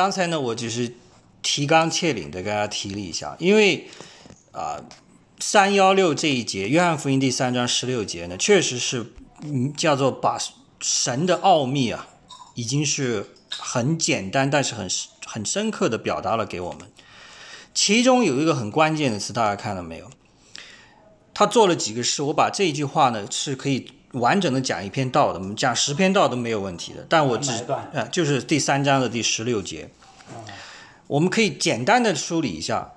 刚才呢，我只是提纲挈领的跟大家提了一下，因为啊，三幺六这一节，约翰福音第三章十六节呢，确实是嗯叫做把神的奥秘啊，已经是很简单，但是很很深刻的表达了给我们。其中有一个很关键的词，大家看到没有？他做了几个事，我把这一句话呢是可以完整的讲一篇道的，我们讲十篇道都没有问题的。但我只啊，就是第三章的第十六节，我们可以简单的梳理一下。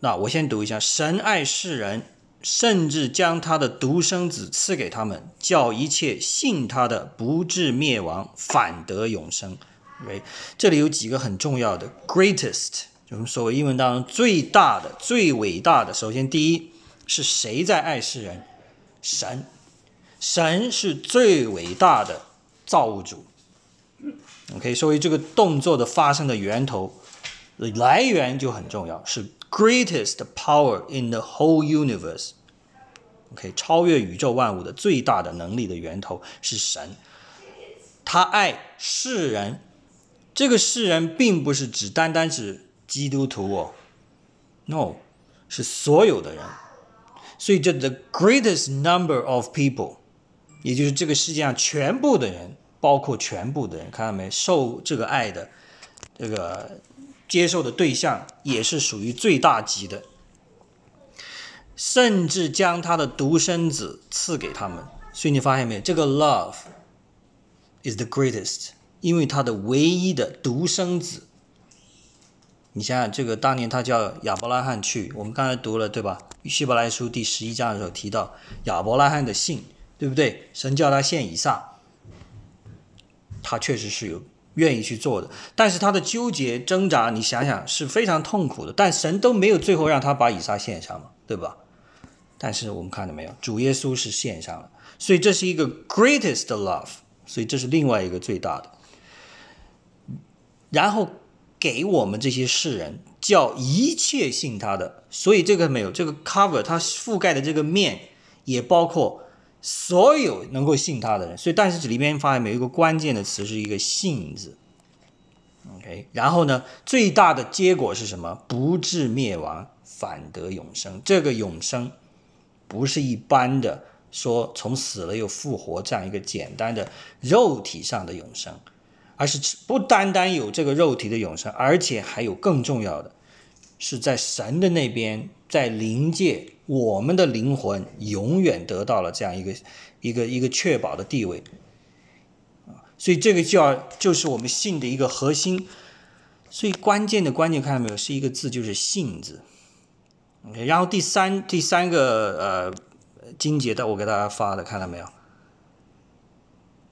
那我先读一下：神爱世人，甚至将他的独生子赐给他们，叫一切信他的不至灭亡，反得永生。OK，这里有几个很重要的，greatest，就是所谓英文当中最大的、最伟大的。首先，第一是谁在爱世人？神，神是最伟大的造物主。OK，所以这个动作的发生的源头、来源就很重要，是。Greatest power in the whole universe. OK，超越宇宙万物的最大的能力的源头是神。他爱世人，这个世人并不是只单单指基督徒哦，No，是所有的人。所以这 the greatest number of people，也就是这个世界上全部的人，包括全部的人，看到没？受这个爱的这个。接受的对象也是属于最大级的，甚至将他的独生子赐给他们。所以你发现没有？这个 love is the greatest，因为他的唯一的独生子。你想想，这个当年他叫亚伯拉罕去，我们刚才读了对吧？希伯来书第十一章的时候提到亚伯拉罕的信，对不对？神叫他献以撒，他确实是有。愿意去做的，但是他的纠结挣扎，你想想是非常痛苦的。但神都没有最后让他把以撒献上嘛，对吧？但是我们看到没有，主耶稣是献上了，所以这是一个 greatest love，所以这是另外一个最大的。然后给我们这些世人叫一切信他的，所以这个没有这个 cover，它覆盖的这个面也包括。所有能够信他的人，所以但是这里面发现有一个关键的词是一个“信”字，OK，然后呢，最大的结果是什么？不至灭亡，反得永生。这个永生不是一般的说从死了又复活这样一个简单的肉体上的永生，而是不单单有这个肉体的永生，而且还有更重要的是在神的那边，在灵界。我们的灵魂永远得到了这样一个一个一个确保的地位，所以这个就要就是我们信的一个核心，所以关键的关键看到没有，是一个字，就是“信”字。然后第三第三个呃经节的，我给大家发的，看到没有？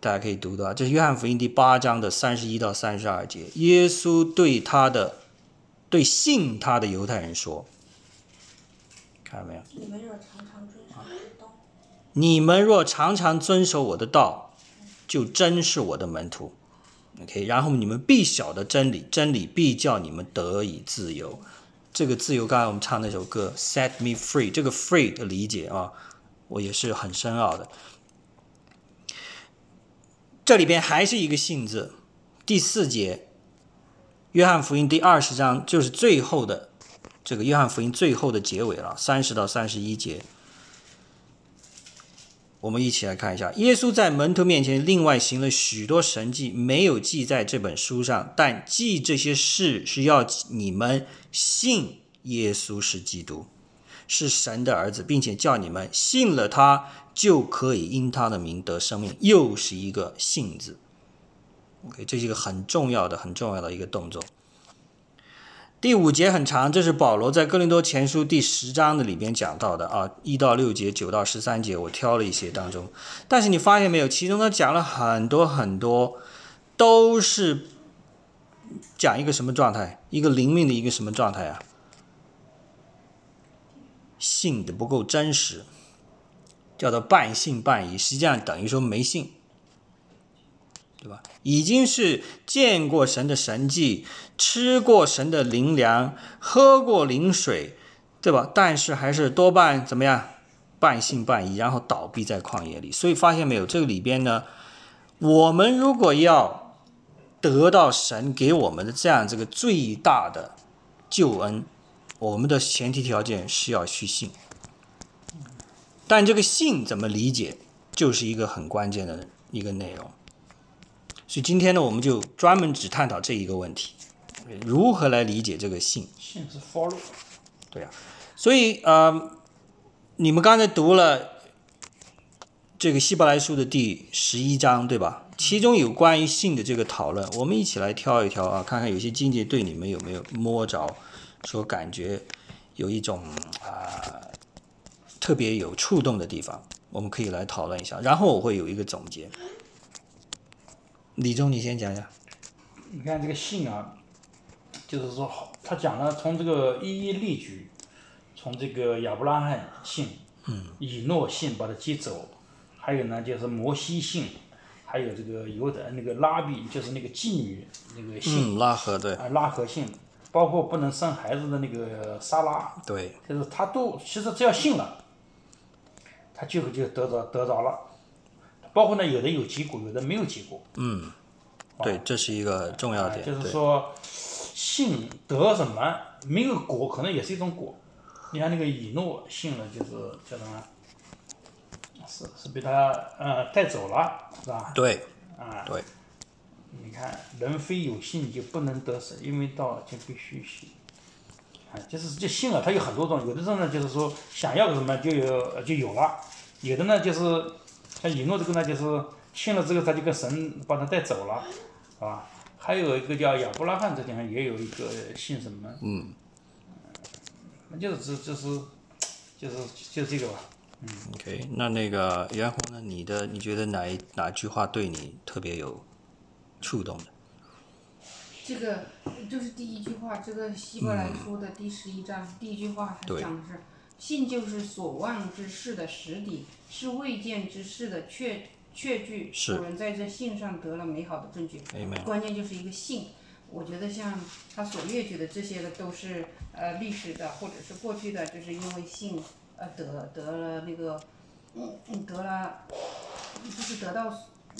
大家可以读到，这是约翰福音第八章的三十一到三十二节，耶稣对他的对信他的犹太人说。看到没有？你们若常常遵守我的道，你们若常常遵守我的道，就真是我的门徒。OK，然后你们必晓得真理，真理必叫你们得以自由。这个自由，刚才我们唱那首歌《Set Me Free》，这个 “free” 的理解啊，我也是很深奥的。这里边还是一个“信”字，第四节，约翰福音第二十章就是最后的。这个约翰福音最后的结尾了，三十到三十一节，我们一起来看一下。耶稣在门徒面前另外行了许多神迹，没有记在这本书上，但记这些事是要你们信耶稣是基督，是神的儿子，并且叫你们信了他，就可以因他的名得生命。又是一个信字。OK，这是一个很重要的、很重要的一个动作。第五节很长，这是保罗在哥林多前书第十章的里边讲到的啊，一到六节、九到十三节，我挑了一些当中。但是你发现没有，其中他讲了很多很多，都是讲一个什么状态？一个灵命的一个什么状态啊？信的不够真实，叫做半信半疑，实际上等于说没信。对吧？已经是见过神的神迹，吃过神的灵粮，喝过灵水，对吧？但是还是多半怎么样？半信半疑，然后倒闭在旷野里。所以发现没有？这个里边呢，我们如果要得到神给我们的这样这个最大的救恩，我们的前提条件是要去信。但这个信怎么理解，就是一个很关键的一个内容。所以今天呢，我们就专门只探讨这一个问题：如何来理解这个信？信是 follow。对呀、所以呃，你们刚才读了这个希伯来书的第十一章，对吧？其中有关于信的这个讨论，我们一起来挑一挑啊，看看有些境界对你们有没有摸着，说感觉有一种啊、特别有触动的地方，我们可以来讨论一下。然后我会有一个总结。李忠，你先讲讲。你看这个信啊，就是说他讲了从这个一一例举，从这个亚伯拉罕信，嗯，以诺信把他接走，还有呢就是摩西信，还有这个犹的那个拉比就是那个妓女那个信、嗯，拉合对啊拉合信，包括不能生孩子的那个撒拉，对，就是他都其实只要信了，他最后就得着得着了，包括呢有的有结果，有的没有结果。嗯对，这是一个重要啊，点。就是说，信得什么没有果，可能也是一种果。你看那个以诺信了，就是叫什么？是是被他呃带走了，是吧？对啊，对，你看人非有信就不能得神，因为道就必须信。啊，就是这信了，它有很多种，有的人呢就是说想要个什么就有就有了，有的呢就是像以诺这个呢就是信了之后他就跟神把他带走了，是吧？还有一个叫亚伯拉罕这地方也有一个信什么？嗯，那就是这就是就是就是这个吧。嗯 OK，那那个袁弘呢？你的你觉得哪一哪句话对你特别有触动的？这个就是第一句话，这个希伯来书的第十一章、第一句话，它对讲的是信就是所望之事的实底，是未见之事的确确据。是古人在这信上得了美好的证据。关键就是一个信。我觉得像他所列举的这些的都是呃历史的或者是过去的，就是因为信呃得得了那个嗯嗯得了，就是得到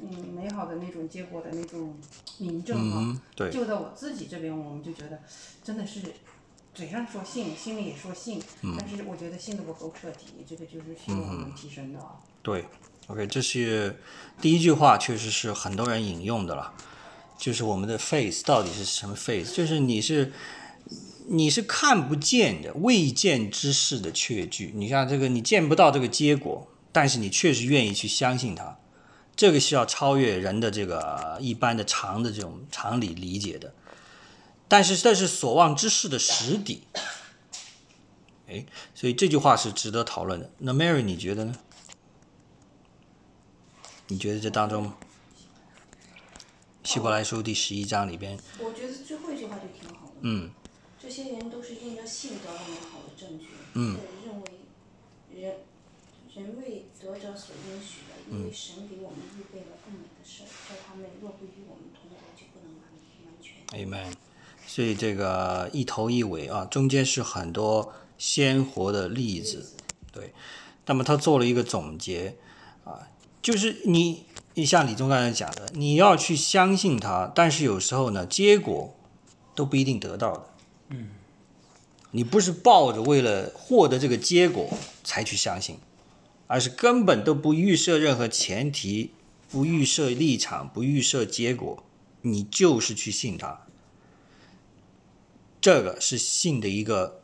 嗯美好的那种结果的那种明证哈。嗯，对，就在我自己这边，我们就觉得真的是嘴上说信，心里也说信，但是我觉得信的不够彻底，这个就是需要我们提升的啊。对，OK，这是第一句话，确实是很多人引用的了。就是我们的 face 到底是什么 face？就是你是你是看不见的未见之事的确据。你像这个，你见不到这个结果，但是你确实愿意去相信它。这个是要超越人的这个一般的常的这种常理理解的。但是这是所望之事的实底。哎，所以这句话是值得讨论的。那 Mary 你觉得呢？你觉得这当中，希伯来书第十一章里边，我觉得最后一句话就挺好的。嗯，这些人都是因着信得了美好的证据，嗯，认为人人为得着所应许的，因为神给我们预备了更美的事儿，叫他们若不与我们同国，就不能完完全。Amen。所以这个一头一尾啊，中间是很多鲜活的例子，对。那么他做了一个总结啊，就是你，你像李忠刚才讲的，你要去相信他，但是有时候呢，结果都不一定得到的。嗯。你不是抱着为了获得这个结果才去相信，而是根本都不预设任何前提，不预设立场，不预设结果，你就是去信他。这个是信的一个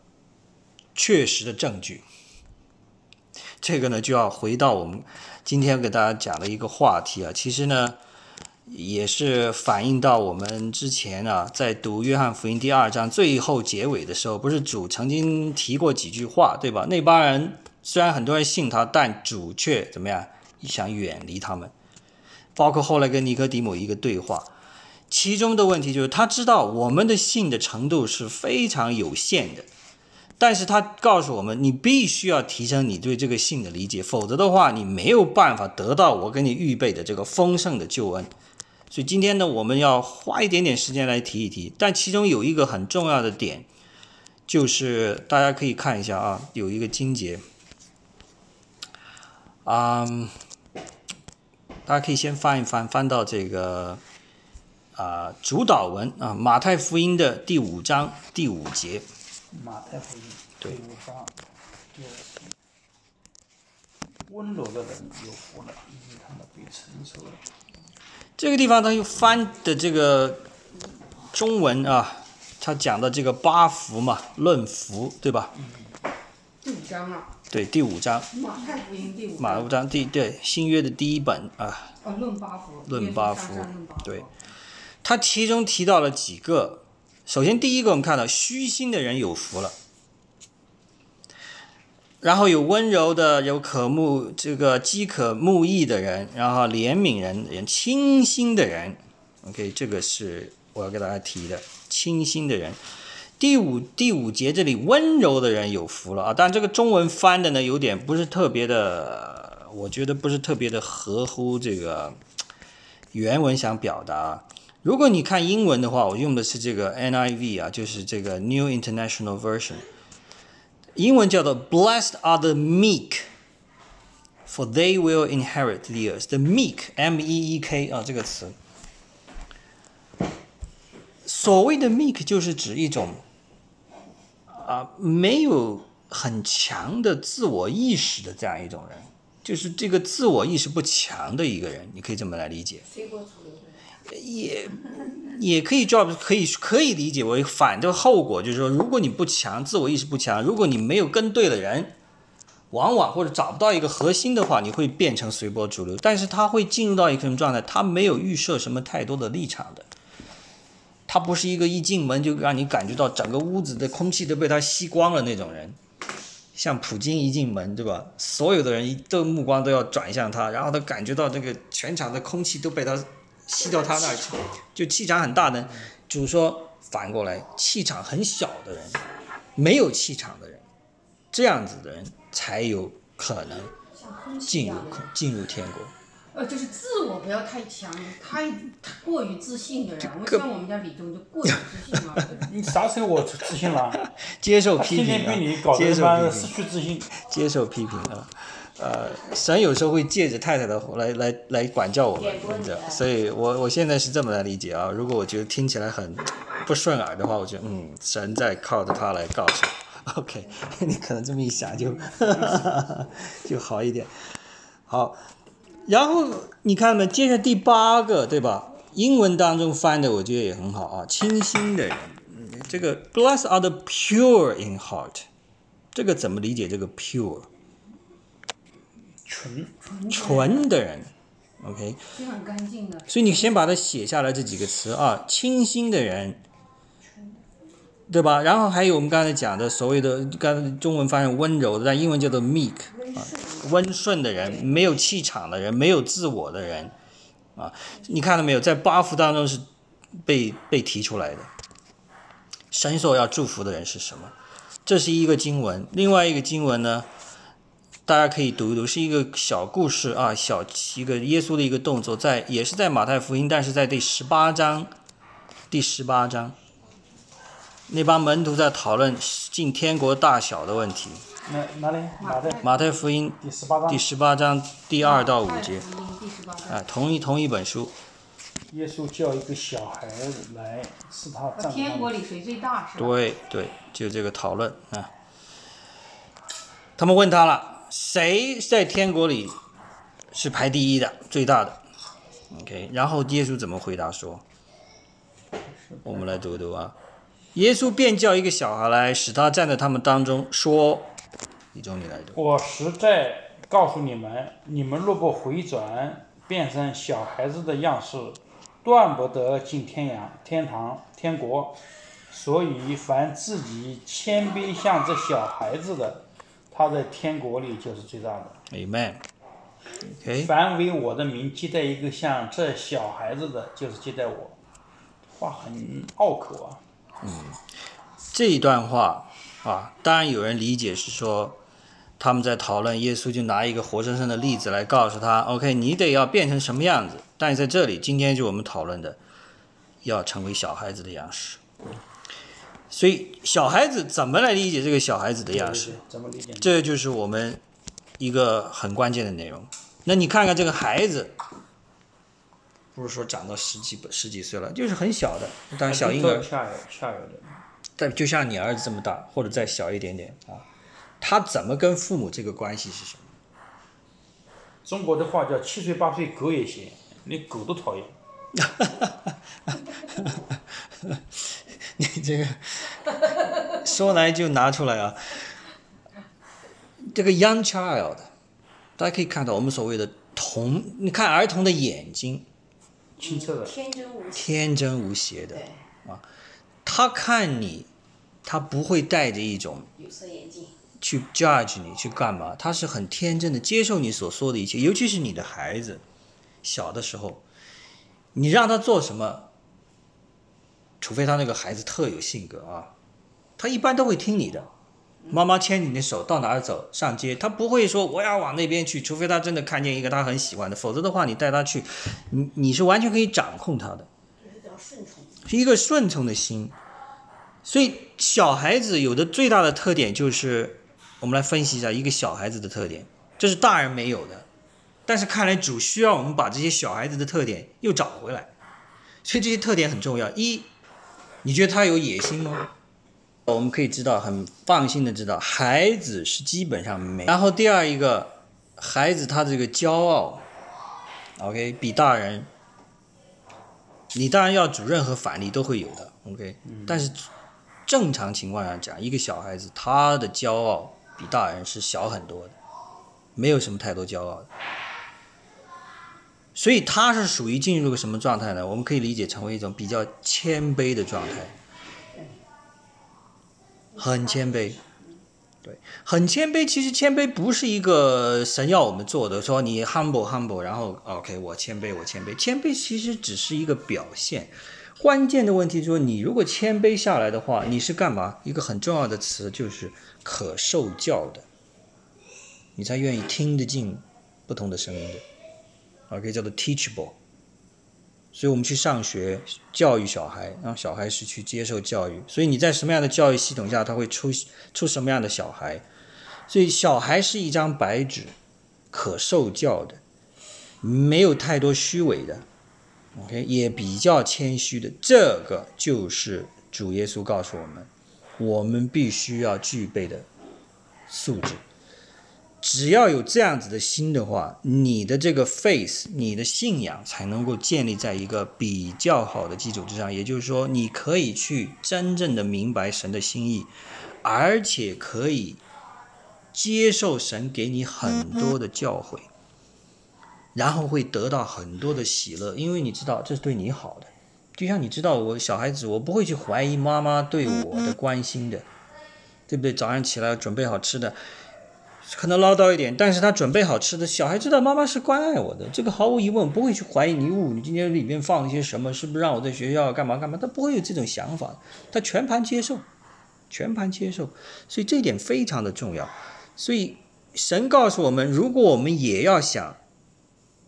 确实的证据。这个呢，就要回到我们今天给大家讲的一个话题啊，其实呢，也是反映到我们之前啊，在读约翰福音第二章最后结尾的时候，不是主曾经提过几句话，对吧？那帮人虽然很多人信他，但主却怎么样，想远离他们。包括后来跟尼哥底母一个对话，其中的问题就是他知道我们的信的程度是非常有限的，但是他告诉我们，你必须要提升你对这个信的理解，否则的话，你没有办法得到我给你预备的这个丰盛的救恩。所以今天呢，我们要花一点点时间来提一提，但其中有一个很重要的点，就是大家可以看一下啊，有一个经节，啊、大家可以先翻一翻，翻到这个啊、主导文啊，马太福音的第五章第五节。马太福音第对五章第二节，温柔的人有福了，因为他们被承受了。这个地方他又翻的这个中文啊，他讲的这个八福嘛，论福，对吧？第五章啊，对，第五章，马太福音第五，马五章第对新约的第一本啊，哦，论八福，论八福上山论八福。对他其中提到了几个。首先，第一个我们看到虚心的人有福了，然后有温柔的，有可慕这个饥渴慕义的人，然后怜悯人人，清心的人。OK，这个是我要给大家提的，清心的人。第五第五节这里温柔的人有福了啊，但这个中文翻的呢有点不是特别的，我觉得不是特别的合乎这个原文想表达。如果你看英文的话，我用的是这个 NIV 啊，就是这个 New International Version，英文叫做 Blessed are the meek。For they will inherit the earth. The meek, M-E-E-K 啊，这个词，所谓的 meek 就是指一种啊没有很强的自我意识的这样一种人，就是这个自我意识不强的一个人，你可以这么来理解。随波逐流。也也可以 job 可以可以理解为反的后果，就是说，如果你不强，自我意识不强，如果你没有跟对了人，往往或者找不到一个核心的话，你会变成随波逐流。但是他会进入到一个什么状态？他没有预设什么太多的立场的，他不是一个一进门就让你感觉到整个屋子的空气都被他吸光了那种人。像普京一进门，对吧？所有的人一都目光都要转向他，然后他感觉到这个全场的空气都被他吸到他那儿去，就气场很大的。就是说，反过来，气场很小的人，没有气场的人，这样子的人才有可能进入。进入天国。呃，就是自我不要太强，太太过于自信的人，我个像我们家李忠就过于自信了。你啥时候我自信了？接受批评天天被你啊，搞接受得他妈失批评，去自信。接受批评啊。呃，神有时候会借着太太的来来来管教我们你这样，啊所以我我现在是这么来理解啊。如果我觉得听起来很不顺耳的话，我觉得嗯，神在靠着他来告诉我。OK，你可能这么一想就 就好一点。好，然后你看没？接着第八个，对吧？英文当中翻的我觉得也很好啊，清新的人。嗯这个 blessed are the pure in heart，这个怎么理解？这个 pure 纯纯的人，OK。是很干净的。所以你先把它写下来这几个词啊，清新的人，对吧？然后还有我们刚才讲的所谓的，刚才中文翻译温柔的，但英文叫做 meek 啊，温顺的人，没有气场的人，没有自我的人啊，你看到没有？在八福当中是被被提出来的。神所要祝福的人是什么？这是一个经文，另外一个经文呢？大家可以读一读，是一个小故事啊，小一个耶稣的一个动作，在也是在马太福音，但是在第十八章，第十八章，那帮门徒在讨论进天国大小的问题。哪哪里？马太？马太福音第十八章第。十八章第二到五节，马太福音第十八章。啊，同一同一本书，耶稣叫一个小孩子来，是他站天国。里谁最大是吧？对对，就这个讨论啊。他们问他了，谁在天国里是排第一的、最大的？OK，然后耶稣怎么回答说？我们来读读啊。耶稣便叫一个小孩来，使他站在他们当中，说：“李忠，你来读。我实在告诉你们，你们若不回转，变成小孩子的样式，断不得进天阳、天堂、天国。所以，凡自己谦卑像这小孩子的，他在天国里就是最大的。Amen。凡为我的名接待一个像这小孩子的，就是接待我。话很拗口啊。嗯这一段话啊，当然有人理解是说，他们在讨论耶稣就拿一个活生生的例子来告诉他，OK，你得要变成什么样子。但是在这里，今天就我们讨论的，要成为小孩子的样式。所以，小孩子怎么来理解这个小孩子的样式？怎么理解？这就是我们一个很关键的内容。那你看看这个孩子，不是说长到十几十几岁了，就是很小的，当然小婴儿，下有下有的。但就像你儿子这么大，或者再小一点点啊，他怎么跟父母这个关系是什么？中国的话叫七岁八岁狗也嫌，连狗都讨厌。你这个说来就拿出来啊，这个 young child，大家可以看到我们所谓的童，你看儿童的眼睛清澈的，天真无邪。天真无邪的，啊，他看你，他不会带着一种有色眼镜。去 judge 你去干嘛，他是很天真的接受你所说的一切，尤其是你的孩子小的时候，你让他做什么，除非他那个孩子特有性格啊，他一般都会听你的。妈妈牵你的手到哪儿走上街，他不会说我要往那边去，除非他真的看见一个他很喜欢的，否则的话你带他去，你你是完全可以掌控他的。是一个顺从的心。所以小孩子有的最大的特点就是，我们来分析一下一个小孩子的特点，这是大人没有的。但是看来主需要我们把这些小孩子的特点又找回来，所以这些特点很重要。一，你觉得他有野心吗？我们可以知道，很放心的知道，孩子是基本上没。然后第二一个，孩子他这个骄傲，OK，比大人你当然要主任和反例都会有的，OK，、但是正常情况下讲，一个小孩子他的骄傲比大人是小很多的，没有什么太多骄傲的，所以他是属于进入个什么状态呢？我们可以理解成为一种比较谦卑的状态，很谦卑。对，很谦卑。其实谦卑不是一个神要我们做的，说你 humble humble，然后 OK 我谦卑我谦卑。谦卑其实只是一个表现。关键的问题说，你如果谦卑下来的话，你是干嘛？一个很重要的词就是可受教的，你才愿意听得进不同的声音的。OK，叫做 teachable。所以我们去上学教育小孩，让小孩是去接受教育。所以你在什么样的教育系统下，他会出出什么样的小孩。所以小孩是一张白纸，可受教的，没有太多虚伪的，OK，也比较谦虚的。这个就是主耶稣告诉我们，我们必须要具备的素质。只要有这样子的心的话，你的这个 faith，你的信仰才能够建立在一个比较好的基础之上。也就是说，你可以去真正的明白神的心意，而且可以接受神给你很多的教诲，然后会得到很多的喜乐，因为你知道这是对你好的。就像你知道，我小孩子，我不会去怀疑妈妈对我的关心的，对不对？早上起来准备好吃的。可能唠叨一点，但是他准备好吃的，小孩知道妈妈是关爱我的，这个毫无疑问不会去怀疑你，呜，你今天里面放了些什么，是不是让我在学校干嘛干嘛？他不会有这种想法，他全盘接受，全盘接受，所以这一点非常的重要。所以神告诉我们，如果我们也要想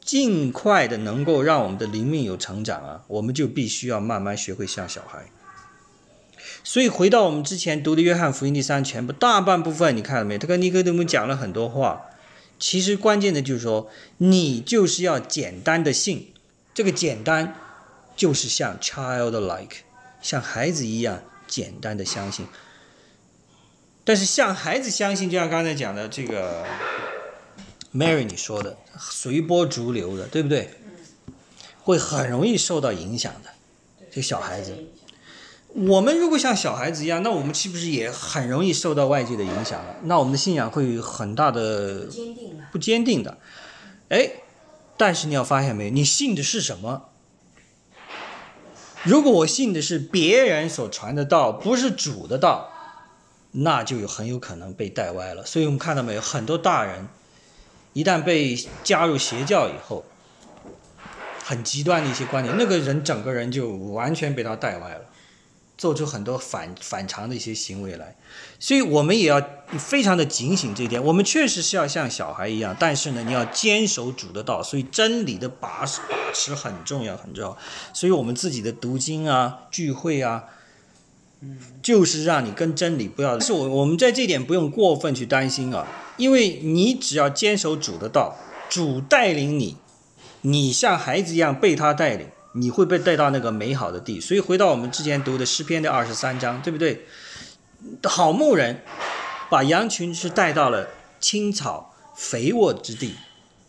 尽快的能够让我们的灵命有成长啊，我们就必须要慢慢学会像小孩。所以回到我们之前读的约翰福音第三全部大半部分，你看到没？他跟尼哥底母讲了很多话，其实关键的就是说，你就是要简单的信，这个简单就是像 childlike，像孩子一样简单的相信。但是像孩子相信，就像刚才讲的这个 Mary 你说的，随波逐流的，对不对？会很容易受到影响的，这小孩子。我们如果像小孩子一样，那我们是不是也很容易受到外界的影响了？那我们的信仰会有很大的。不坚定的。哎，但是你要发现没有，你信的是什么？如果我信的是别人所传的道，不是主的道，那就有很有可能被带歪了。所以我们看到没有，很多大人一旦被加入邪教以后，很极端的一些观点，那个人整个人就完全被他带歪了。做出很多反反常的一些行为来，所以我们也要非常的警醒这一点。我们确实是要像小孩一样，但是呢，你要坚守主的道，所以真理的把把持很重要，很重要。所以我们自己的读经啊、聚会啊，嗯，就是让你跟真理不要。但是我我们在这点不用过分去担心啊，因为你只要坚守主的道，主带领你，你像孩子一样被他带领，你会被带到那个美好的地。所以回到我们之前读的诗篇的二十三章，对不对？好牧人把羊群是带到了青草肥沃之地，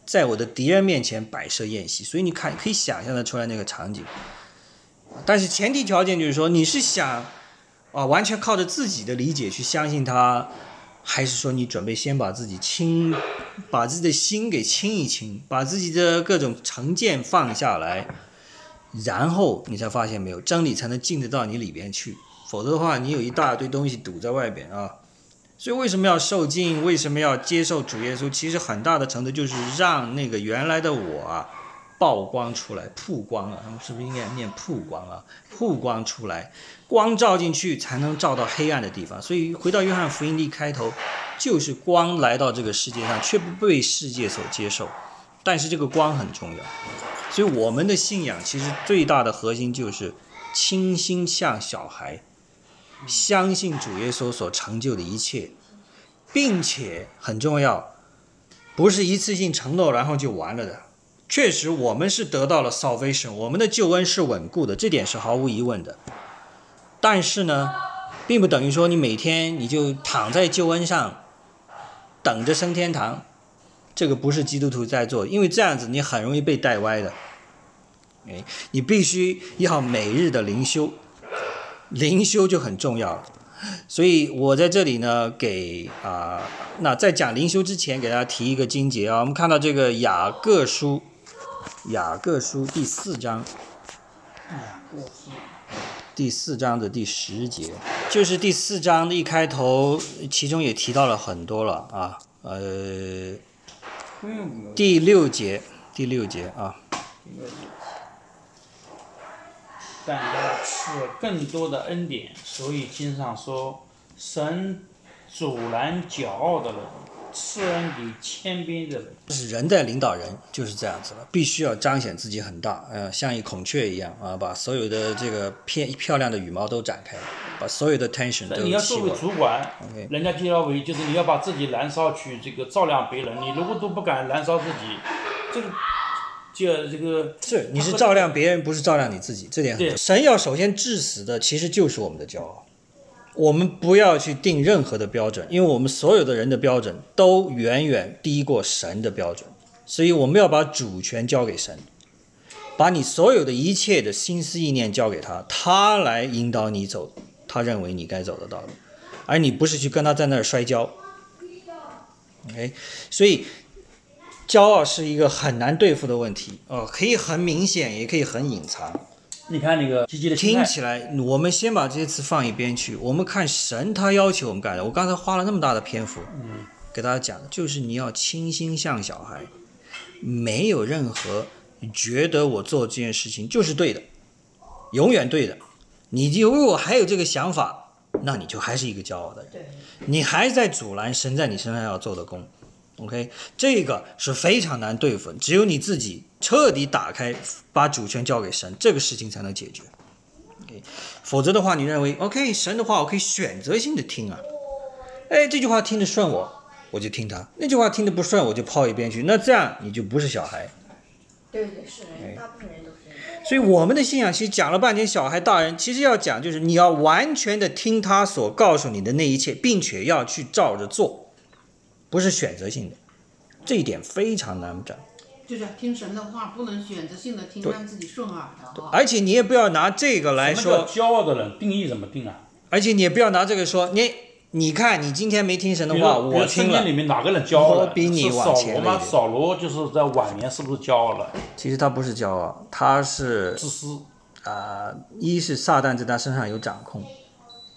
在我的敌人面前摆设宴席。所以你看，可以想象得出来那个场景。但是前提条件就是说，你是想啊完全靠着自己的理解去相信他，还是说你准备先把自己清，把自己的心给清一清，把自己的各种成见放下来，然后你才发现没有真理才能进得到你里边去，否则的话你有一大堆东西堵在外边啊。所以为什么要受尽？为什么要接受主耶稣？其实很大的程度就是让那个原来的我啊。曝光出来，曝光了，他们是不是应该念曝光啊？曝光出来，光照进去才能照到黑暗的地方。所以回到约翰福音的开头，就是光来到这个世界上，却不被世界所接受。但是这个光很重要，所以我们的信仰其实最大的核心就是倾心向小孩，相信主耶稣所成就的一切，并且很重要，不是一次性承诺然后就完了的。确实，我们是得到了 salvation，我们的救恩是稳固的，这点是毫无疑问的。但是呢，并不等于说你每天你就躺在救恩上，等着升天堂，这个不是基督徒在做，因为这样子你很容易被带歪的。哎，你必须要每日的灵修，灵修就很重要了。所以我在这里呢，给啊，那在讲灵修之前，给大家提一个经节啊，我们看到这个雅各书。雅各书第四章，第四章的第十节，就是第四章的一开头，其中也提到了很多了啊，呃，第六节，第六节啊，但要赐更多的恩典，所以经上说，神阻拦骄傲的人。赐恩给谦卑的人，是人在领导人就是这样子了，必须要彰显自己很大，呃，像一孔雀一样啊，把所有的这个偏漂亮的羽毛都展开，把所有的 tension 都你要作为主管，人家介绍为就是你要把自己燃烧去这个照亮别人，你如果都不敢燃烧自己，这个就这个是你是照亮别人，不是照亮你自己，这点很神要首先致死的其实就是我们的骄傲。我们不要去定任何的标准，因为我们所有的人的标准都远远低过神的标准，所以我们要把主权交给神，把你所有的一切的心思意念交给他，他来引导你走他认为你该走的道路，而你不是去跟他在那儿摔跤。OK，所以骄傲是一个很难对付的问题哦，可以很明显，也可以很隐藏。你看那个积极的听起来，我们先把这些词放一边去。我们看神他要求我们干的。我刚才花了那么大的篇幅，嗯，给大家讲，就是你要倾心像小孩，没有任何觉得我做这件事情就是对的，永远对的。你就如果还有这个想法，那你就还是一个骄傲的人，你还在阻拦神在你身上要做的功。OK，这个是非常难对付，只有你自己彻底打开，把主权交给神，这个事情才能解决。OK，否则的话，你认为 OK，神的话我可以选择性的听啊，哎，这句话听得顺我，我就听他；那句话听得不顺，我就抛一边去。那这样你就不是小孩。对对是，大部分人。所以我们的信仰其实讲了半天，小孩、大人，其实要讲就是你要完全的听他所告诉你的那一切，并且要去照着做。不是选择性的，这一点非常难讲。就是听神的话，不能选择性的听，让自己顺耳的而且你也不要拿这个来说。骄傲的人定义怎么定啊？而且你也不要拿这个说你，你看你今天没听神的话，我听了。里面哪个人骄傲了？比你往前扫罗吗？扫罗就是在晚年是不是骄傲了？其实他不是骄傲，他是自私。啊，一是撒旦在他身上有掌控，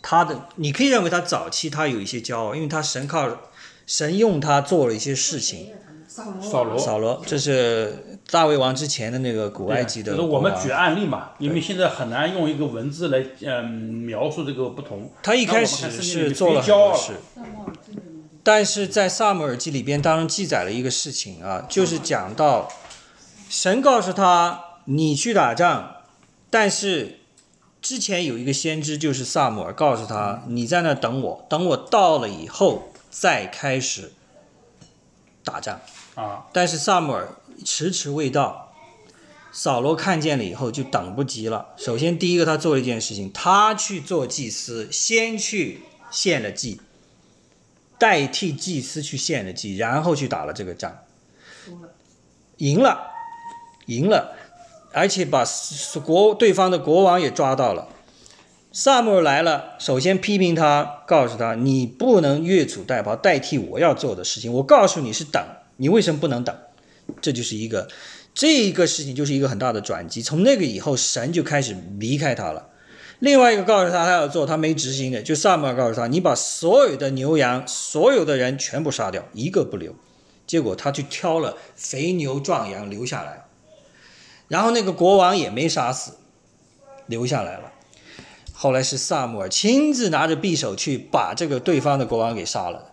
他的你可以认为他早期他有一些骄傲，因为他神靠。神用他做了一些事情。扫罗，扫罗，这是大卫王之前的那个古埃及的。就是我们举案例嘛，因为现在很难用一个文字来嗯描述这个不同。他一开始是做了很多事，但是在萨姆尔记里边当中记载了一个事情啊，就是讲到神告诉他你去打仗，但是之前有一个先知就是萨姆尔告诉他你在那等我，等我到了以后。再开始打仗啊！但是萨姆尔迟迟未到，扫罗看见了以后就等不及了。首先，第一个他做了一件事情，他去做祭司，先去献了祭，代替祭司去献了祭，然后去打了这个仗，赢了，赢了，而且把国对方的国王也抓到了。萨母尔来了，首先批评他，告诉他你不能越俎代庖，代替我要做的事情。我告诉你是等，你为什么不能等？这就是一个，这一个事情就是一个很大的转机。从那个以后，神就开始离开他了。另外一个告诉他他要做，他没执行的，就萨母尔告诉他，你把所有的牛羊、所有的人全部杀掉，一个不留。结果他去挑了肥牛壮羊留下来，然后那个国王也没杀死，留下来了。后来是萨母尔亲自拿着匕首去把这个对方的国王给杀了，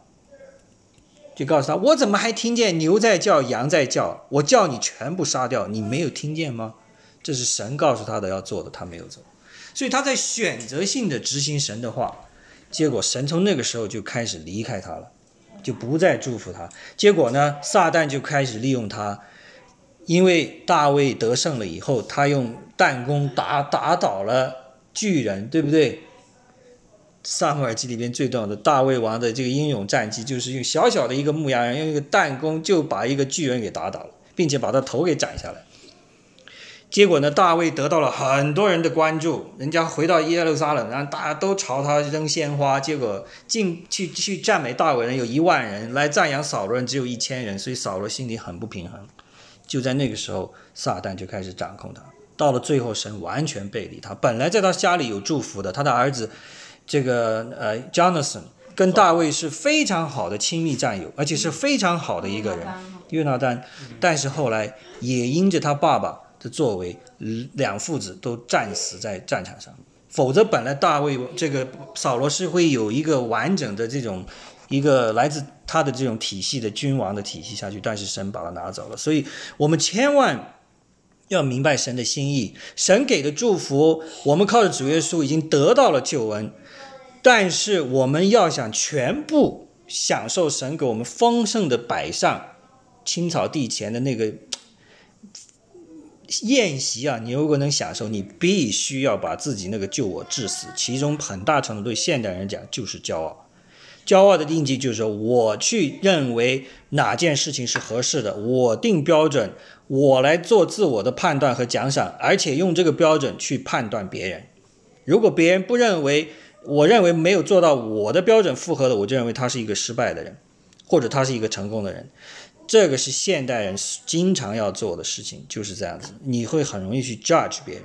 就告诉他：“我怎么还听见牛在叫，羊在叫？我叫你全部杀掉，你没有听见吗？”这是神告诉他的要做的，他没有做，所以他在选择性的执行神的话，结果神从那个时候就开始离开他了，就不再祝福他。结果呢，撒旦就开始利用他，因为大卫得胜了以后，他用弹弓打打倒了。巨人对不对？萨姆尔记里边最重要的大卫王的这个英勇战绩，就是用小小的一个牧羊人，用一个弹弓就把一个巨人给打倒了，并且把他头给斩下来。结果呢，大卫得到了很多人的关注，人家回到耶路撒冷，然后大家都朝他扔鲜花。结果进去去赞美大卫人有一万人，来赞扬扫罗人只有一千人，所以扫罗心里很不平衡。就在那个时候，撒旦就开始掌控他。到了最后，神完全背离他。本来在他家里有祝福的，他的儿子，这个呃，Jonathan 跟大卫是非常好的亲密战友，而且是非常好的一个人，约拿丹。但是后来也因着他爸爸的作为，两父子都战死在战场上。否则，本来大卫这个扫罗是会有一个完整的这种一个来自他的这种体系的君王的体系下去，但是神把他拿走了。所以我们千万。要明白神的心意，神给的祝福，我们靠着主耶稣已经得到了救恩，但是我们要想全部享受神给我们丰盛的摆上青草地前的那个 宴席啊，你如果能享受，你必须要把自己那个救我致死，其中很大程度对现代人讲就是骄傲。骄傲的印记就是说，我去认为哪件事情是合适的，我定标准，我来做自我的判断和奖赏，而且用这个标准去判断别人。如果别人不认为，我认为没有做到我的标准符合的，我就认为他是一个失败的人，或者他是一个成功的人。这个是现代人经常要做的事情，就是这样子。你会很容易去 judge 别人，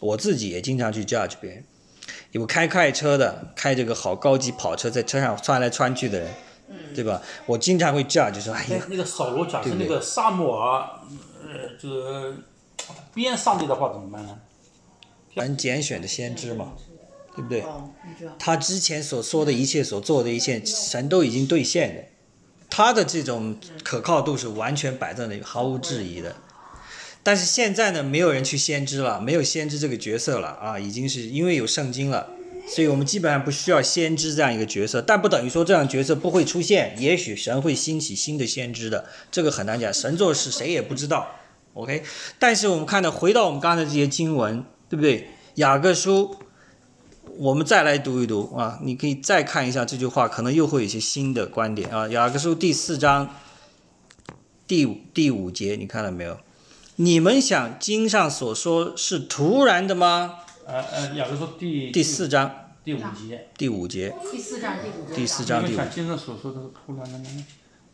我自己也经常去 judge 别人。有开快车的，开这个好高级跑车，在车上窜来窜去的人，对吧？我经常会 judge 说：“哎呀，那个扫罗假设那个沙漠啊，呃，这个边上帝的话怎么办呢？神拣选的先知嘛，对不对？他之前所说的一切，所做的一切，神都已经兑现了，他的这种可靠度是完全摆在那里，毫无质疑的。”但是现在呢，没有人去先知了，没有先知这个角色了啊，已经是因为有圣经了，所以我们基本上不需要先知这样一个角色。但不等于说这样角色不会出现，也许神会兴起新的先知的，这个很难讲。神做事谁也不知道，OK。但是我们看到，回到我们刚才这些经文，对不对？雅各书，我们再来读一读啊，你可以再看一下这句话，可能又会有一些新的观点啊。雅各书第四章第五第五节，你看到没有？你们想经上所说是突然的吗？呃呃，雅各书第第四章第五节，第五节，第四章第五节，第四章第五。想经上所说的是突然的吗？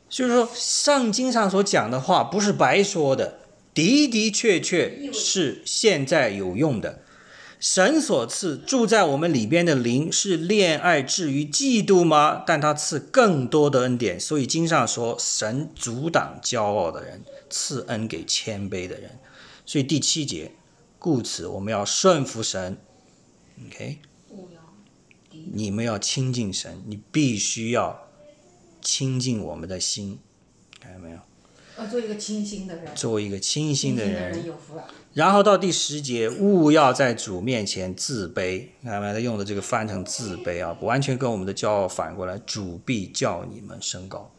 就是说，上经上所讲的话不是白说的，的的确确是现在有用的。神所赐住在我们里边的灵是恋爱至于嫉妒吗？但他赐更多的恩典，所以经上说神阻挡骄傲的人。赐恩给谦卑的人，所以第七节，故此我们要顺服神。OK，你们要亲近神，你必须要亲近我们的心，看到没有？要做一个清心的人。做一个清心的人。有福了。然后到第十节，勿要在主面前自卑，看到没？他用的这个翻成自卑啊，完全跟我们的骄傲反过来。主必叫你们升高。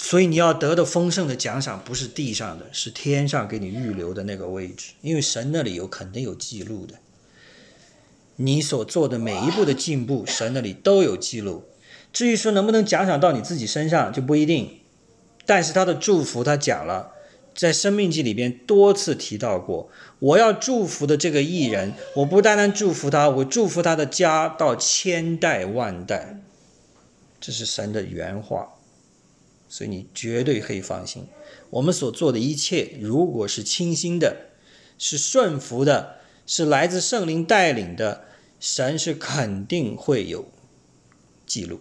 所以你要得的丰盛的奖赏不是地上的，是天上给你预留的那个位置，因为神那里有肯定有记录的。你所做的每一步的进步，神那里都有记录。至于说能不能奖赏到你自己身上，就不一定。但是他的祝福，他讲了，在《生命记》里边多次提到过，我要祝福的这个艺人，我不单单祝福他，我祝福他的家到千代万代。这是神的原话，所以你绝对可以放心。我们所做的一切，如果是清新的，是顺服的，是来自圣灵带领的，神是肯定会有记录。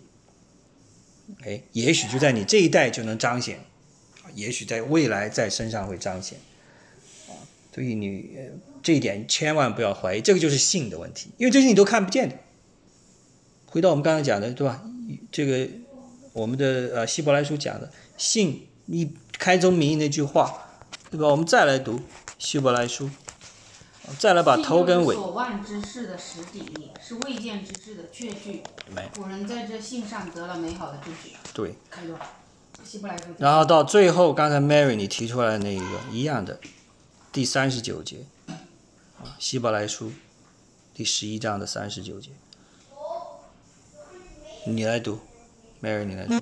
哎，也许就在你这一代就能彰显，也许在未来在身上会彰显。啊，所以你这一点千万不要怀疑，这个就是信的问题，因为这些你都看不见的。回到我们刚才讲的，对吧？这个我们的呃希伯来书讲的信，你开宗明义那句话，对吧？我们再来读希伯来书，再来把头跟尾。所望之事的实底，是未见之事的确据。古人在这信上得了美好的证据。对。开端，希伯来书。然后到最后，刚才 Mary 你提出来的那一个一样的，第三十九节，啊，希伯来书第十一章的三十九节。你来读，Mary，你来读。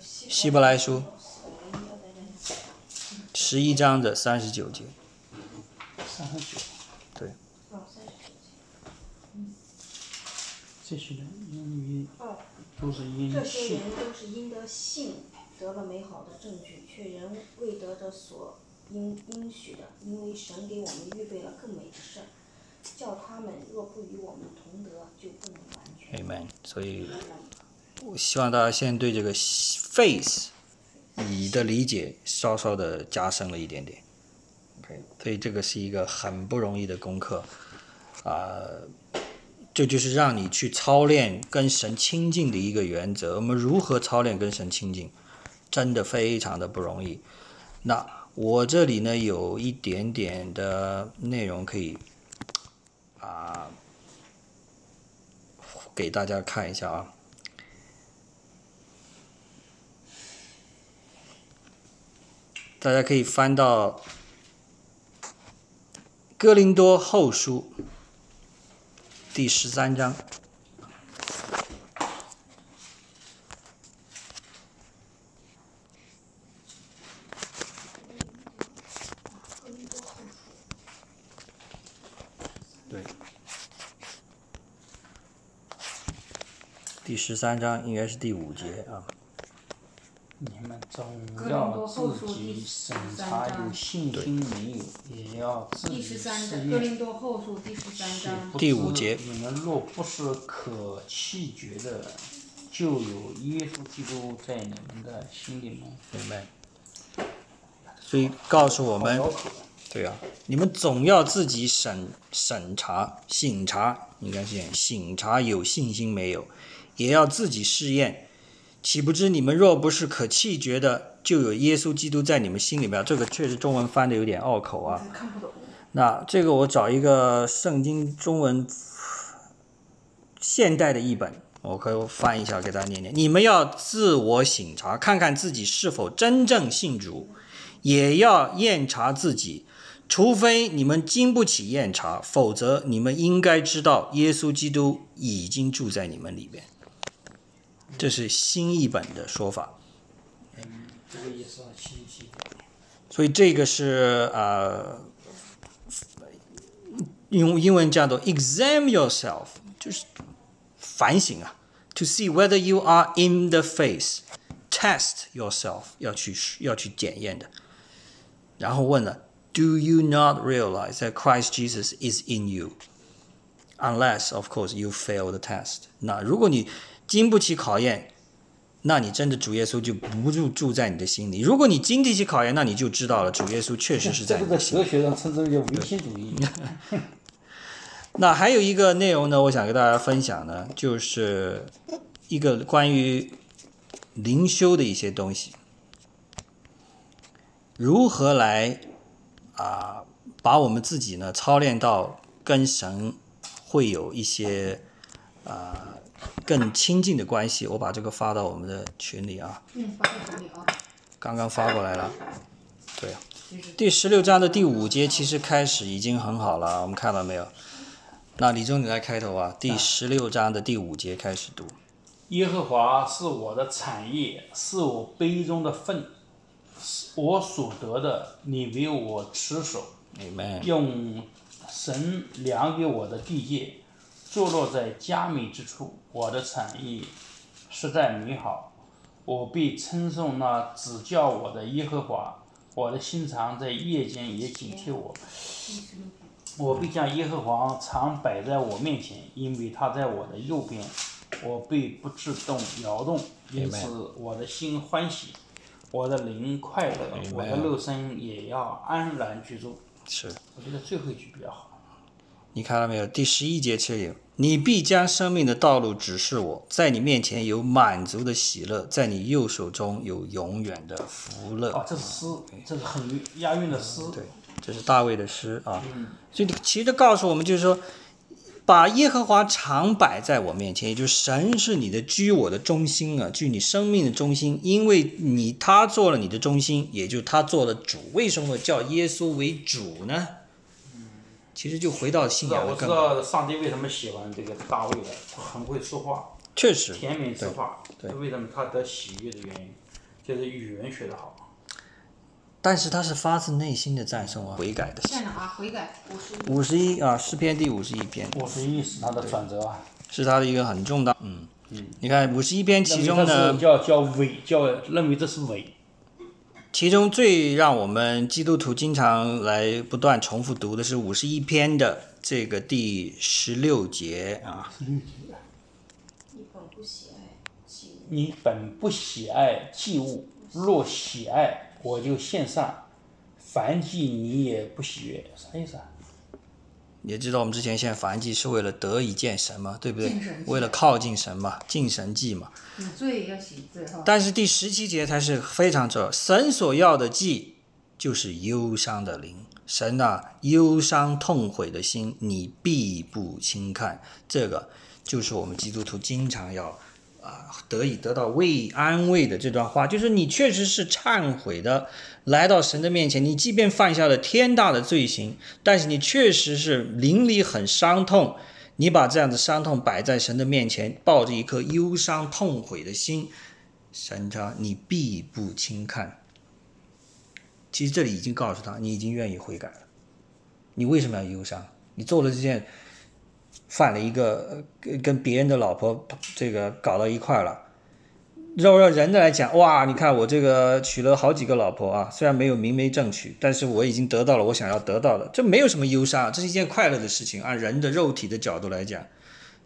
希伯来书十一章的三十九节。三十九。对。这些人因为都是因这些人都是因得信得了美好的证据，却仍未得着所应应许的，因为神给我们预备了更美的事，叫他们若不与我们同德，就不能完全。Amen。所以，我希望大家现在对这个 face 你的理解稍稍的加深了一点点。OK，所以这个是一个很不容易的功课啊。这就是让你去操练跟神亲近的一个原则。我们如何操练跟神亲近，真的非常的不容易。那我这里呢有一点点的内容可以啊给大家看一下啊。大家可以翻到《哥林多后书》。第十三章，对，第十三章应该是第五节啊。你们总要自己审查有信心没有，也要自己试验。第五节。你们若不是可弃绝的，就有耶稣基督在你们的心里面？明白。所以告诉我们，对啊，你们总要自己审审查、醒查，应该是醒查有信心没有，也要自己试验。岂不知你们若不是可弃绝的，就有耶稣基督在你们心里面。这个确实中文翻的有点拗口啊。那这个我找一个圣经中文现代的译本，我可以翻一下给大家念念。你们要自我省察，看看自己是否真正信主，也要验查自己。除非你们经不起验查，否则你们应该知道，耶稣基督已经住在你们里边。这是新译本的说法，这个也是新译。所以这个是呃，用英文叫做 “examine yourself”，就是反省啊，to see whether you are in the face，test yourself，要去要去检验的。然后问了，“Do you not realize that Christ Jesus is in you？”Unless, of course, you fail the test。那如果你 经不起考验，那你真的主耶稣就不住住在你的心里。如果你经得起考验，那你就知道了，主耶稣确实是在。这个在哲学上称之为叫唯心主义。那还有一个内容呢，我想跟大家分享呢，就是一个关于灵修的一些东西，如何来啊把我们自己呢操练到跟神会有一些。啊、更亲近的关系。我把这个发到我们的群里啊，嗯，发到群里啊，刚刚发过来了。对，第十六章的第五节其实开始已经很好了，我们看到没有？那李忠你来开头啊，第十六章的第五节开始读。耶和华是我的产业，是我杯中的分，是我所得的，你为我持守。Amen。用神量给我的地界，坐落在佳美之处。我的产业实在美好，我必称颂那指教我的耶和华。我的心肠在夜间也警惕我。我必将耶和华常摆在我面前，因为他在我的右边，我必不自动摇动。因此，我的心欢喜，我的灵快乐，我的肉身也要安然居住。是我觉得最后一句比较好。你看到没有？第十一节这里，你必将生命的道路指示我，在你面前有满足的喜乐，在你右手中有永远的福乐。啊，这是诗，这是很押韵的诗。对，这是大卫的诗啊。所以其实告诉我们，就是说，把耶和华常摆在我面前，也就是神是你的居我的中心啊，居你生命的中心，因为你他做了你的中心，也就是他做了主。为什么叫耶稣为主呢？其实就回到信仰的根本，道上帝为什么喜欢这个大卫了，他很会说话，确实甜美之话。对为什么他得喜悦的原因，就是语文学得好。但是他是发自内心的赞颂啊，悔改的心。在哪啊？悔改，五十五十一啊，诗篇第五十一篇五十一是他的转折啊。是他的一个很重大，嗯嗯，你看五十一篇其中认为他呢，叫叫伪，叫认为这是伪。其中最让我们基督徒经常来不断重复读的是五十一篇的这个第十六节啊，你本不喜爱，你本不喜爱祭物，若喜爱，我就献上。凡祭你也不喜悦，啥意思啊？也知道我们之前献凡祭是为了得以见神嘛，对不对为了靠近神嘛，敬神祭嘛。有罪要洗罪哈。但是第十七节才是非常重要，神所要的祭就是忧伤的灵。神啊，忧伤痛悔的心，你必不轻看。这个就是我们基督徒经常要啊得以得到慰安慰的这段话，就是你确实是忏悔的，来到神的面前，你即便犯下了天大的罪行，但是你确实是灵里很伤痛。你把这样的伤痛摆在神的面前，抱着一颗忧伤痛悔的心，神说你必不轻看。其实这里已经告诉他，你已经愿意悔改了。你为什么要忧伤？你做了这件，犯了一个呃跟跟别人的老婆这个搞到一块儿了。绕绕人的来讲，哇，你看我这个娶了好几个老婆啊，虽然没有明媒正娶，但是我已经得到了我想要得到的，这没有什么忧伤，这是一件快乐的事情。按人的肉体的角度来讲，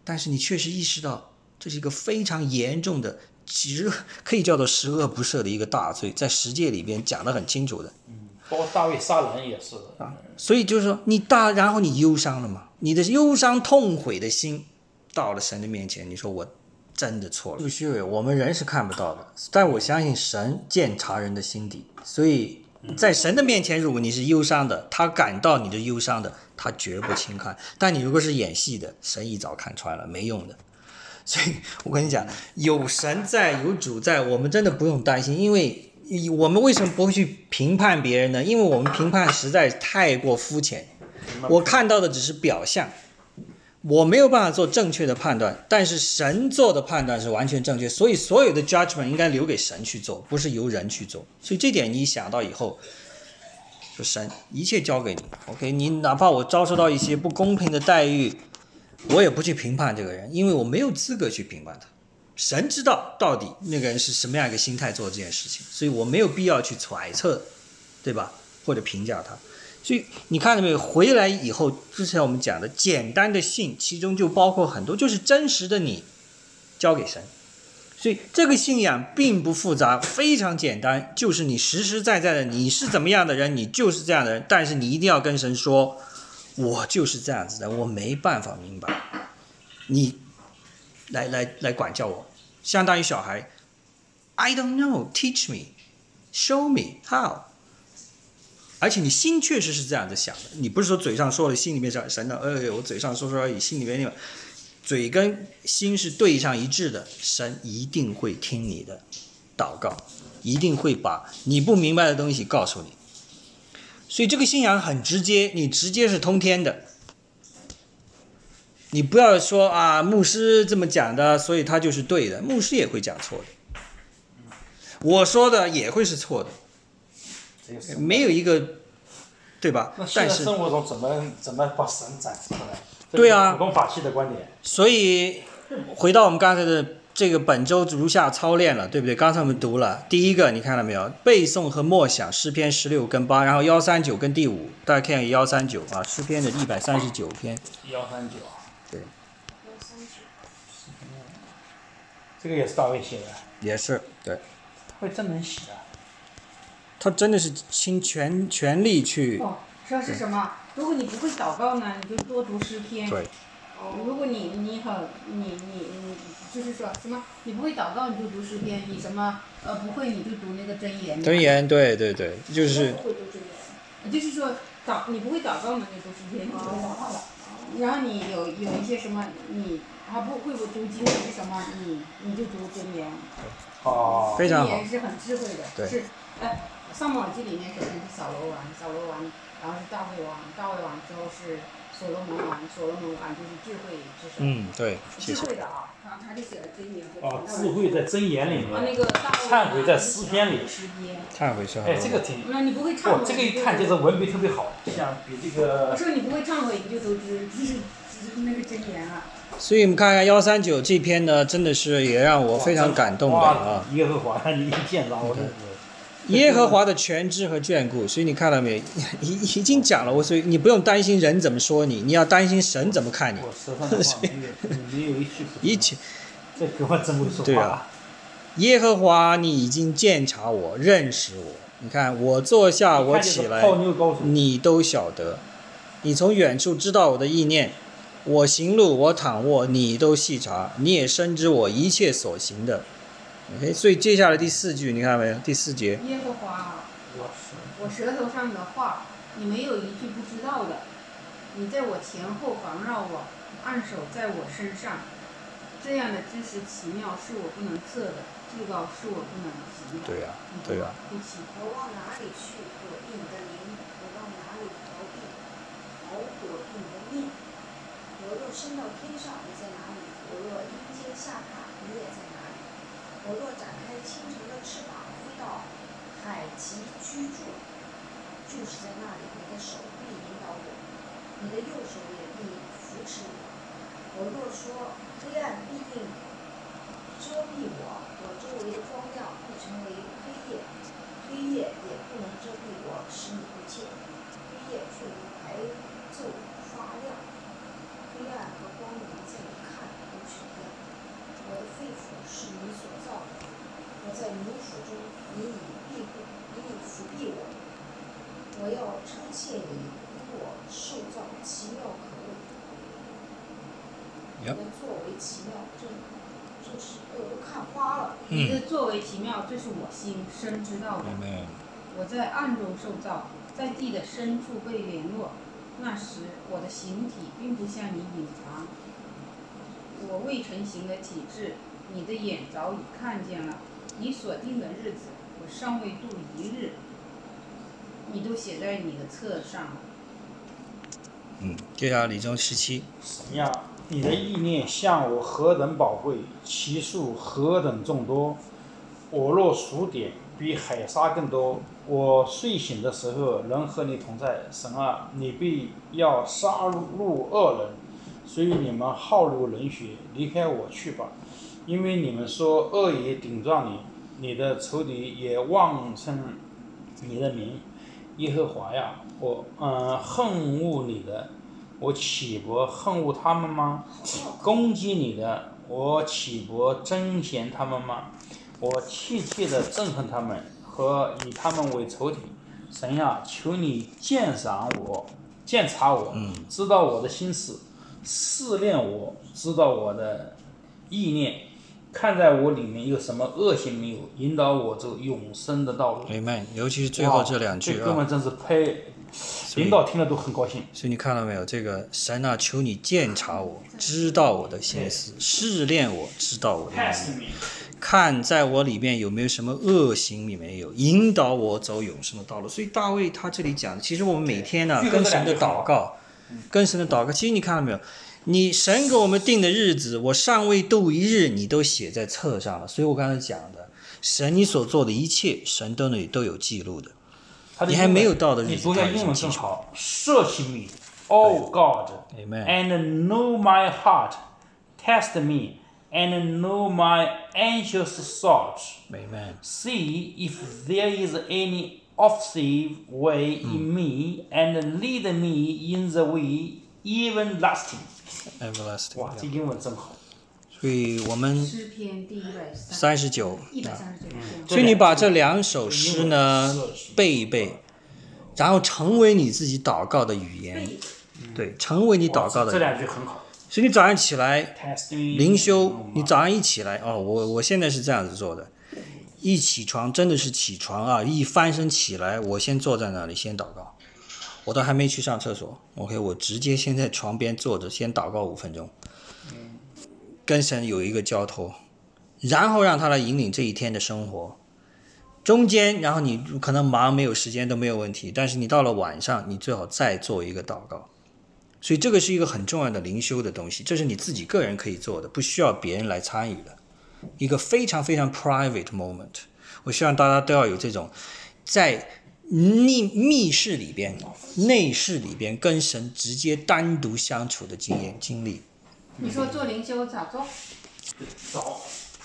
但是你确实意识到这是一个非常严重的十可以叫做十恶不赦的一个大罪，在十诫里边讲得很清楚的。嗯包括大卫杀人也是啊。所以就是说，你大，然后你忧伤了嘛？你的忧伤痛悔的心到了神的面前，你说我真的错了。这个虚伪，我们人是看不到的，但我相信神鉴察人的心底，所以在神的面前，如果你是忧伤的，他感到你的忧伤的，他绝不轻看；但你如果是演戏的，神一早看穿了，没用的。所以我跟你讲，有神在，有主在，我们真的不用担心，因为我们为什么不会去评判别人呢？因为我们评判实在太过肤浅。我看到的只是表象，我没有办法做正确的判断，但是神做的判断是完全正确，所以所有的 judgment 应该留给神去做，不是由人去做。所以这点你想到以后，就神一切交给你，OK，你哪怕我遭受到一些不公平的待遇，我也不去评判这个人，因为我没有资格去评判他。神知道到底那个人是什么样一个心态做这件事情，所以我没有必要去揣测，对吧？或者评价他。所以你看到没有？回来以后，之前我们讲的简单的信，其中就包括很多，就是真实的你交给神。所以这个信仰并不复杂，非常简单，就是你实实在在的你是怎么样的人，你就是这样的人。但是你一定要跟神说，我就是这样子的，我没办法明白，你来来来管教我，相当于小孩，I don't know, teach me, show me how。而且你心确实是这样子想的，你不是说嘴上说了，心里面想神的，哎，我嘴上说说而已，心里面那个嘴跟心是对上一致的，神一定会听你的祷告，一定会把你不明白的东西告诉你。所以这个信仰很直接，你直接是通天的。你不要说啊，牧师这么讲的，所以他就是对的。牧师也会讲错的，我说的也会是错的，没有一个，对吧那？现但是生活中怎么怎么把神展示出来？对啊是普通法器的观点。所以回到我们刚才的这个本周如下操练了，对不对？刚才我们读了第一个，你看到没有？背诵和默想诗篇十六跟八，然后幺三九跟第五，大家看幺三九啊，诗篇的一百三十九篇，幺三九，对，幺三九，这个也是大卫写的，也是对，会真能写啊。他真的是倾全全力去哦，知道是什么？如果你不会祷告呢，你就多读诗篇。对，哦，如果你你很你你你就是说什么，你不会祷告你就读诗篇，你什么呃不会你就读那个真言。真。言，对对对，就是不会读真言。就是说祷你不会祷告嘛，就读诗篇，你不会祷告了。然后你有有一些什么你还不会不读经是什么，你你就读真言。哦，非常好真言是很智慧的，对是哎，《撒母耳记》里面首先是扫罗王，扫罗王，然后是大卫王，大卫王之后是所罗门王，所罗门王就是智慧之神。嗯，对。智慧的啊，他他就写了真言和哦，智慧在真言里啊，那。个忏悔在诗篇里诗篇。忏悔是好哎，这个挺，那你不会忏悔，，哦这个一看就是文笔特别好，像比这个我说你不会忏悔，你就都知知知那个真言了。所以我们看看幺三九这篇呢，真的是也让我非常感动的啊。哇耶和华，你一见着我真是。耶和华的全知和眷顾，所以你看到没有？已已经讲了，我所以你不用担心人怎么说你，你要担心神怎么看你。我舌上的话没有一句 一切，这句话真会说话。对啊耶和华，你已经鉴察我，认识我。你看我坐下，我起来。你都晓得。你从远处知道我的意念，我行路，我躺卧，你都细察，你也深知我一切所行的。OK，所以接下来第四句，你看到没有？第四节，耶和华啊，我我舌头上的话，你没有一句不知道的。你在我前后环绕我，按手在我身上，这样的知识奇妙是我不能测的，至高是我不能及的。对呀、你对呀、不起我往哪里去躲避你的灵？我往哪里逃避？逃躲避你的命？我若升到天上，你在哪里？我若阴间下榻，你也在我若展开清晨的翅膀，飞到海极居住，就是在那里，你的手必引导我，你的右手也必扶持我。我若说黑暗必定遮蔽我，我周围的光亮必成为黑夜，黑夜也不能遮蔽我，使你不见。黑夜却如白昼发亮，黑暗和光明在你看都是一样。我的肺腑是你所造的，我在母腹中，你以庇护，你以扶庇我。我要称谢你，因我受造奇妙可畏。你 Yep 的作为奇妙，真真是被我都看花了。你的作为奇妙，这是我心深知道的。Amen 我在暗中受造，在地的深处被联络。那时我的形体并不向你隐藏，我未成形的体质，你的眼早已看见了。你所定的日子，我尚未度一日，你都写在你的册上了。嗯，接下来李宗十七，神呀，你的意念向我何等宝贵，其数何等众多。我若数点，比海沙更多。我睡醒的时候，能和你同在。神啊，你必要杀戮恶人，所以你们好流人血，离开我去吧。因为你们说恶也顶撞你，你的仇敌也妄称你的名。耶和华呀，我嗯、恨恶你的，我岂不恨恶他们吗？攻击你的，我岂不憎嫌他们吗？我切切的憎恨他们和以他们为仇敌。神呀，求你鉴赏我，鉴察我，知道我的心思，试炼我，知道我的意念，看在我里面有什么恶行没有，引导我走永生的道路。Amen。尤其是最后这两句啊，这哥们真是拍领导听了都很高兴。所以你看到没有？这个神啊，求你鉴察我，知道我的心思，试炼我，知道我的意念，看在我里面有没有什么恶行，里面有引导我走永生的道路。所以大卫他这里讲的，其实我们每天呢对跟神的祷告，跟神的祷告，其实你看到没有？你神给我们定的日子，我尚未度一日，你都写在册上了。所以我刚才讲的，神你所做的一切，神都那里都有记录的。你还没有到的日子你读一下英文更好。Search me, O God, Amen and know my heart. Test me and know my anxious thoughts. Amen。See if there is any offensive way in me, and lead me in the way everlasting. Everlasting。哇，这英文真好。所以我们诗篇第一百三三十九。所以你把这两首诗呢背一背，然后成为你自己祷告的语言，对，成为你祷告的这语言。两句很好。所以你早上起来灵修，你早上一起来哦，我我现在是这样子做的，一起床真的是起床啊，一翻身起来，我先坐在那里先祷告，我都还没去上厕所，OK，我直接先在床边坐着，先祷告五分钟，跟神有一个交托，然后让他来引领这一天的生活。中间，然后你可能忙没有时间都没有问题，但是你到了晚上，你最好再做一个祷告。所以这个是一个很重要的灵修的东西，这是你自己个人可以做的，不需要别人来参与的，一个非常非常 private moment。我希望大家都要有这种在密密室里边、内室里边跟神直接单独相处的经验经历。你说做灵修咋做？早。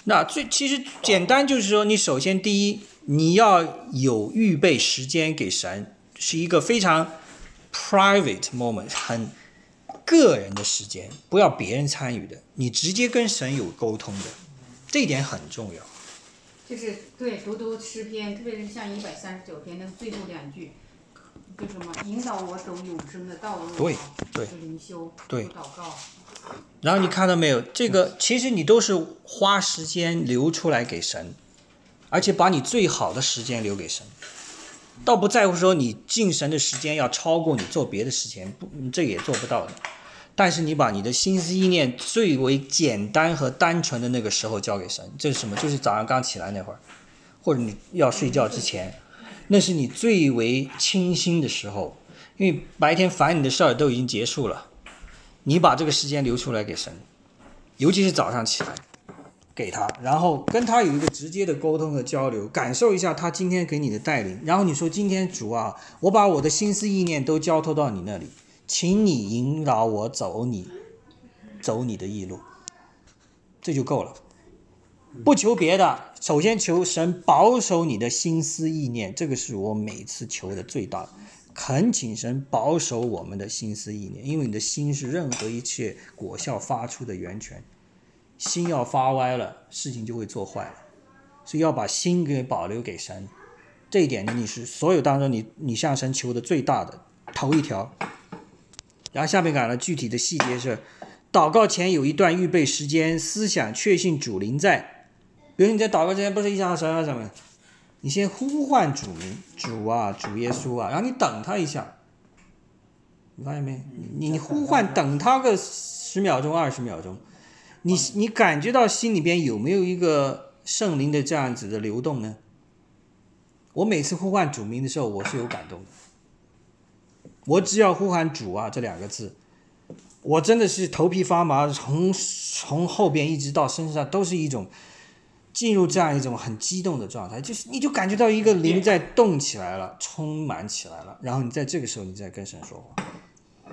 那最其实简单就是说，你首先第一，你要有预备时间给神，是一个非常 private moment，很个人的时间，不要别人参与的，你直接跟神有沟通的，这一点很重要。就是对读读诗篇，特别是像一百三十九篇那最后两句，就什么引导我走永生的道路。对对灵修，对祷告。然后你看到没有？这个其实你都是花时间留出来给神，而且把你最好的时间留给神，倒不在乎说你敬神的时间要超过你做别的事情，不，这也做不到的。但是你把你的心思意念最为简单和单纯的那个时候交给神，这是什么？就是早上刚起来那会儿，或者你要睡觉之前，那是你最为清新的时候，因为白天烦你的事儿都已经结束了。你把这个时间留出来给神，尤其是早上起来，给他，然后跟他有一个直接的沟通和交流，感受一下他今天给你的带领。然后你说：“今天主啊，我把我的心思意念都交托到你那里，请你引导我走你走你的义路。”这就够了，不求别的，首先求神保守你的心思意念，这个是我每次求的最大的。恳请神保守我们的心思意念，因为你的心是任何一切果效发出的源泉。心要发歪了，事情就会做坏了，所以要把心给保留给神。这一点呢，你是所有当中你你向神求的最大的头一条。然后下面讲了具体的细节是，祷告前有一段预备时间，思想确信主灵在。比如你在祷告之前不是一想到神啊什么？你先呼唤主名，主啊，主耶稣啊，然后你等他一下，你发现没？你你呼唤等他个十秒钟、二十秒钟，你你感觉到心里边有没有一个圣灵的这样子的流动呢？我每次呼唤主名的时候，我是有感动的。我只要呼喊主啊这两个字，我真的是头皮发麻，从从后边一直到身上都是一种。进入这样一种很激动的状态，就是你就感觉到一个灵在动起来了，充满起来了，然后你在这个时候你再跟神说话，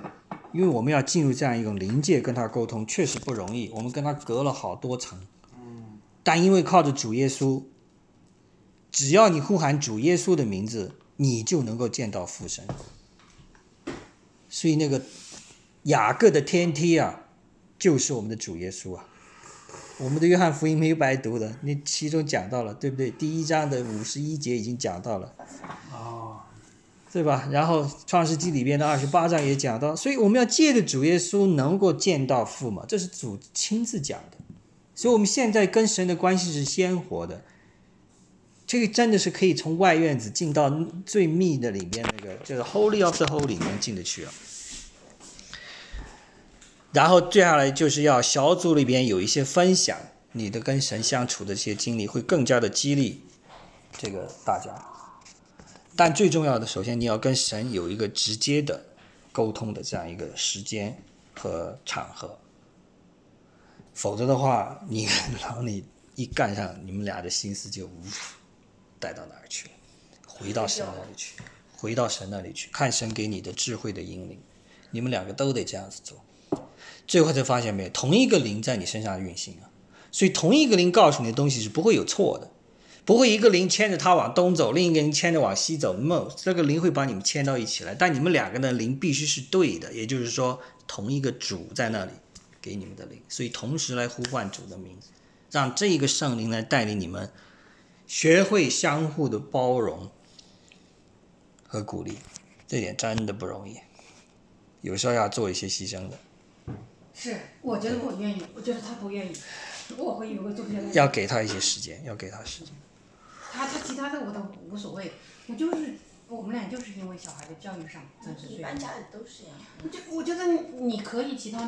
因为我们要进入这样一种灵界跟他沟通，确实不容易，我们跟他隔了好多层，但因为靠着主耶稣，只要你呼喊主耶稣的名字，你就能够见到父神，所以那个雅各的天梯啊，就是我们的主耶稣啊。我们的约翰福音没有白读的，那其中讲到了，对不对？第一章的五十一节已经讲到了，哦，对吧？然后创世纪里边的二十八章也讲到，所以我们要借着主耶稣能够见到父嘛，这是主亲自讲的。所以我们现在跟神的关系是鲜活的，这个真的是可以从外院子进到最密的里边那个，就是 Holy of the Holy 里面进得去啊。然后接下来就是要小组里边有一些分享，你的跟神相处的这些经历会更加的激励这个大家。但最重要的，首先你要跟神有一个直接的沟通的这样一个时间和场合，否则的话，你然后你一干上，你们俩的心思就呜带到哪儿去了？回到神那里去，回到神那里去，看神给你的智慧的引领。你们两个都得这样子做。最后才发现没有，同一个灵在你身上运行啊，所以同一个灵告诉你的东西是不会有错的，不会一个灵牵着它往东走，另一个灵牵着往西走，no，这个灵会把你们牵到一起来，但你们两个的灵必须是对的，也就是说同一个主在那里给你们的灵，所以同时来呼唤主的名字，让这一个圣灵来带领你们学会相互的包容和鼓励，这点真的不容易，有时候要做一些牺牲的。是，我觉得我愿意，我觉得他不愿意，我会有个做不下来。要给他一些时间，要给他时间。他他其他的我倒无所谓，我就是我们俩就是因为小孩的教育上。一般家里都是这样。我觉我觉得你可以其他